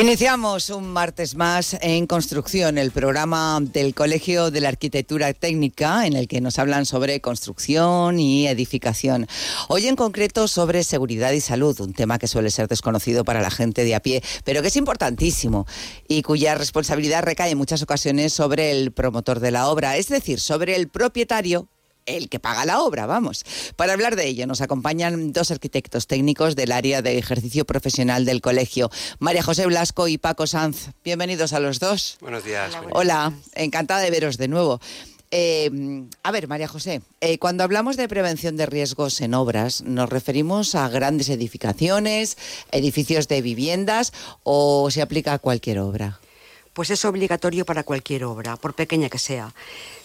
Iniciamos un martes más en Construcción, el programa del Colegio de la Arquitectura Técnica, en el que nos hablan sobre construcción y edificación. Hoy en concreto sobre seguridad y salud, un tema que suele ser desconocido para la gente de a pie, pero que es importantísimo y cuya responsabilidad recae en muchas ocasiones sobre el promotor de la obra, es decir, sobre el propietario el que paga la obra, vamos. Para hablar de ello nos acompañan dos arquitectos técnicos del área de ejercicio profesional del colegio, María José Blasco y Paco Sanz. Bienvenidos a los dos. Buenos días. Hola, encantada de veros de nuevo. Eh, a ver, María José, eh, cuando hablamos de prevención de riesgos en obras, ¿nos referimos a grandes edificaciones, edificios de viviendas o se aplica a cualquier obra? Pues es obligatorio para cualquier obra, por pequeña que sea.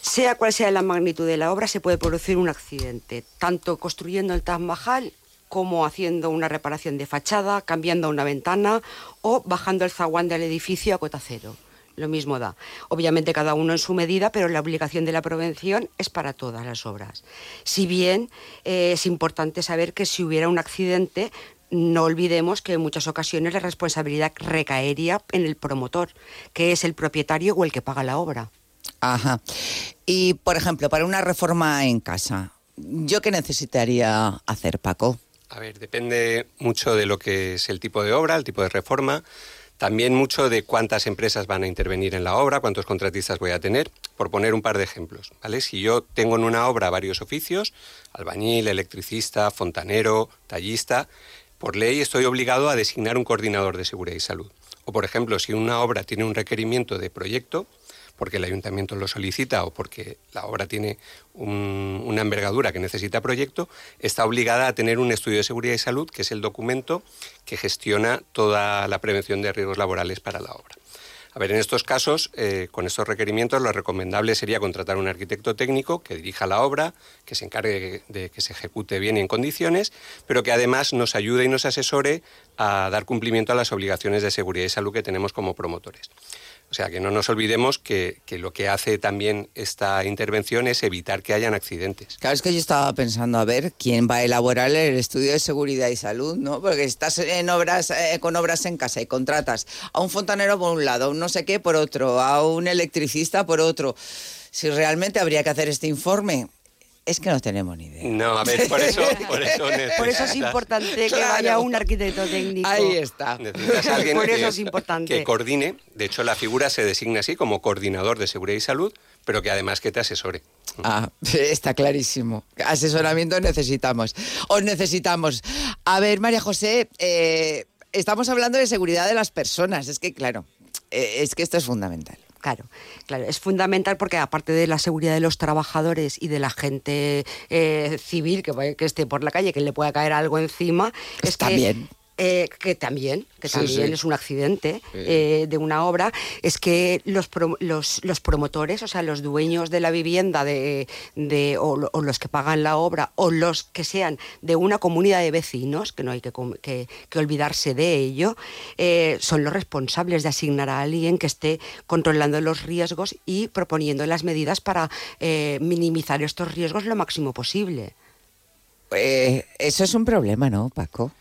Sea cual sea la magnitud de la obra, se puede producir un accidente, tanto construyendo el Taj Mahal como haciendo una reparación de fachada, cambiando una ventana o bajando el zaguán del edificio a cota cero. Lo mismo da. Obviamente cada uno en su medida, pero la obligación de la prevención es para todas las obras. Si bien eh, es importante saber que si hubiera un accidente no olvidemos que en muchas ocasiones la responsabilidad recaería en el promotor, que es el propietario o el que paga la obra. Ajá. Y, por ejemplo, para una reforma en casa, ¿yo qué necesitaría hacer, Paco? A ver, depende mucho de lo que es el tipo de obra, el tipo de reforma. También mucho de cuántas empresas van a intervenir en la obra, cuántos contratistas voy a tener, por poner un par de ejemplos. ¿vale? Si yo tengo en una obra varios oficios, albañil, electricista, fontanero, tallista, por ley estoy obligado a designar un coordinador de seguridad y salud. O, por ejemplo, si una obra tiene un requerimiento de proyecto, porque el ayuntamiento lo solicita o porque la obra tiene una envergadura que necesita proyecto, está obligada a tener un estudio de seguridad y salud, que es el documento que gestiona toda la prevención de riesgos laborales para la obra. A ver, en estos casos, eh, con estos requerimientos, lo recomendable sería contratar un arquitecto técnico que dirija la obra, que se encargue de que se ejecute bien y en condiciones, pero que además nos ayude y nos asesore a dar cumplimiento a las obligaciones de seguridad y salud que tenemos como promotores. O sea, que no nos olvidemos que, lo que hace también esta intervención es evitar que hayan accidentes. Claro, es que yo estaba pensando a ver quién va a elaborar el estudio de seguridad y salud, ¿no? Porque estás en obras, eh, con obras en casa y contratas a un fontanero por un lado, a un no sé qué por otro, a un electricista por otro. Si realmente habría que hacer este informe, es que no tenemos ni idea. No, a ver, por eso, por eso, por eso es importante que vaya un arquitecto técnico. Ahí está. Necesitas alguien por que, eso es importante. que coordine. De hecho, la figura se designa así como coordinador de seguridad y salud, pero que además que te asesore. Ah, está clarísimo. Asesoramiento necesitamos. Os necesitamos. A ver, María José, eh, estamos hablando de seguridad de las personas. Es que, claro, eh, es que esto es fundamental. Claro, claro, es fundamental porque aparte de la seguridad de los trabajadores y de la gente eh, civil que, que, esté por la calle, que le pueda caer algo encima, es Está bien. Eh, que también, que también es un accidente eh, de una obra, es que los, los, promotores, o sea, los dueños de la vivienda de, o, los que pagan la obra, o los que sean de una comunidad de vecinos, que no hay que, que, olvidarse de ello, eh, son los responsables de asignar a alguien que esté controlando los riesgos y proponiendo las medidas para minimizar estos riesgos lo máximo posible. eso es un problema, ¿no, Paco?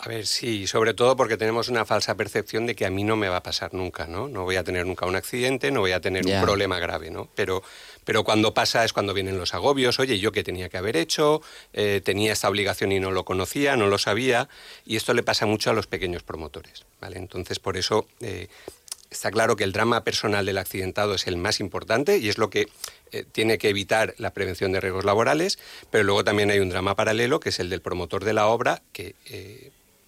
A ver, sí, sobre todo porque tenemos una falsa percepción de que a mí no me va a pasar nunca, ¿no? No voy a tener nunca un accidente, no voy a tener un problema grave, ¿no? Pero, pero cuando pasa es cuando vienen los agobios, oye, yo qué tenía que haber hecho, eh, tenía esta obligación y no lo conocía, no lo sabía, y esto le pasa mucho a los pequeños promotores, ¿vale? Entonces, por eso... Eh, está claro que el drama personal del accidentado es el más importante y es lo que eh, tiene que evitar la prevención de riesgos laborales, pero luego también hay un drama paralelo que es el del promotor de la obra que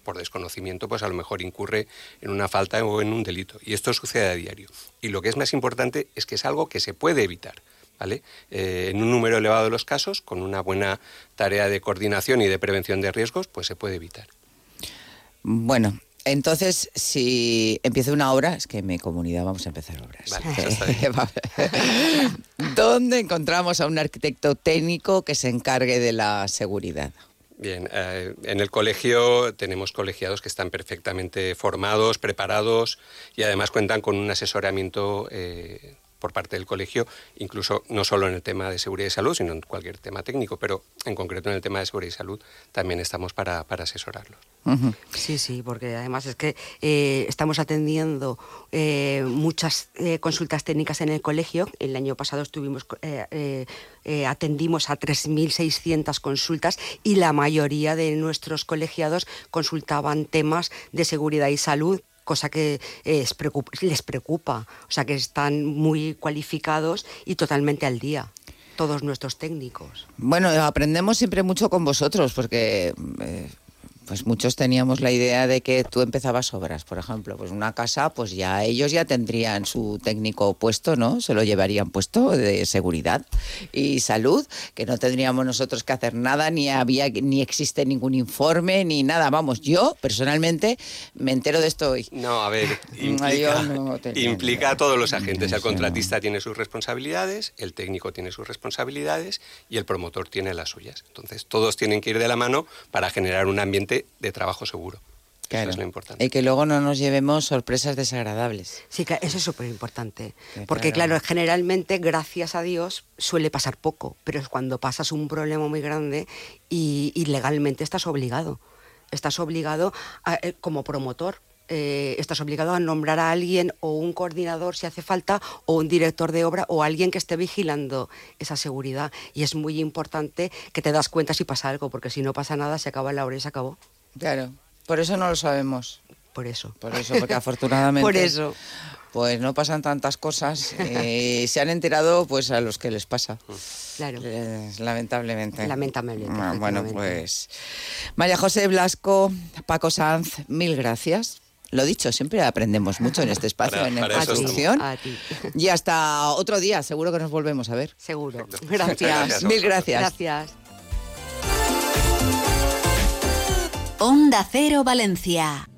por desconocimiento, pues a lo mejor incurre en una falta o en un delito. Y esto sucede a diario. Y lo que es más importante es que es algo que se puede evitar. ¿Vale? Eh, en un número elevado de los casos, con una buena tarea de coordinación y de prevención de riesgos, pues se puede evitar. Bueno, entonces, si empieza una obra, es que en mi comunidad vamos a empezar obras. ¿Dónde encontramos a un arquitecto técnico que se encargue de la seguridad? Bien, eh, en el colegio tenemos colegiados que están perfectamente formados, preparados y además cuentan con un asesoramiento eh, por parte del colegio, incluso no solo en el tema de seguridad y salud, sino en cualquier tema técnico, pero en concreto en el tema de seguridad y salud también estamos para, para asesorarlos. Sí, sí, porque además es que eh, estamos atendiendo eh, muchas eh, consultas técnicas en el colegio. El año pasado estuvimos atendimos a 3.600 consultas y la mayoría de nuestros colegiados consultaban temas de seguridad y salud cosa que les preocupa, o sea que están muy cualificados y totalmente al día todos nuestros técnicos. Bueno, aprendemos siempre mucho con vosotros porque pues muchos teníamos la idea de que tú empezabas obras, por ejemplo, pues una casa, pues ya ellos ya tendrían su técnico puesto, ¿no? Se lo llevarían puesto de seguridad y salud, que no tendríamos nosotros que hacer nada, ni había ni existe ningún informe ni nada. Vamos, yo personalmente me entero de esto hoy. No, a ver, implica, a todos los agentes. El contratista tiene sus responsabilidades, el técnico tiene sus responsabilidades y el promotor tiene las suyas. Entonces, todos tienen que ir de la mano para generar un ambiente de trabajo seguro. Eso es lo importante. Y que luego no nos llevemos sorpresas desagradables. Sí, eso es súper importante. Porque claro. generalmente, gracias a Dios, suele pasar poco, pero es cuando pasas un problema muy grande y, legalmente estás obligado. Estás obligado eh, como promotor. Eh, estás obligado a nombrar a alguien o un coordinador si hace falta o un director de obra o alguien que esté vigilando esa seguridad. Y es muy importante que te das cuenta si pasa algo, porque si no pasa nada, se acaba la hora y se acabó. Claro, por eso no lo sabemos. Por eso. Por eso, porque afortunadamente. por eso. Pues no pasan tantas cosas. y se han enterado pues a los que les pasa. Claro. lamentablemente. Lamentablemente. Ah, bueno, pues. María José Blasco, Paco Sanz, mil gracias. Lo dicho, siempre aprendemos mucho en este espacio, en la construcción. Y hasta otro día, seguro que nos volvemos a ver. Seguro. Gracias. Mil gracias. Gracias. Onda Cero Valencia.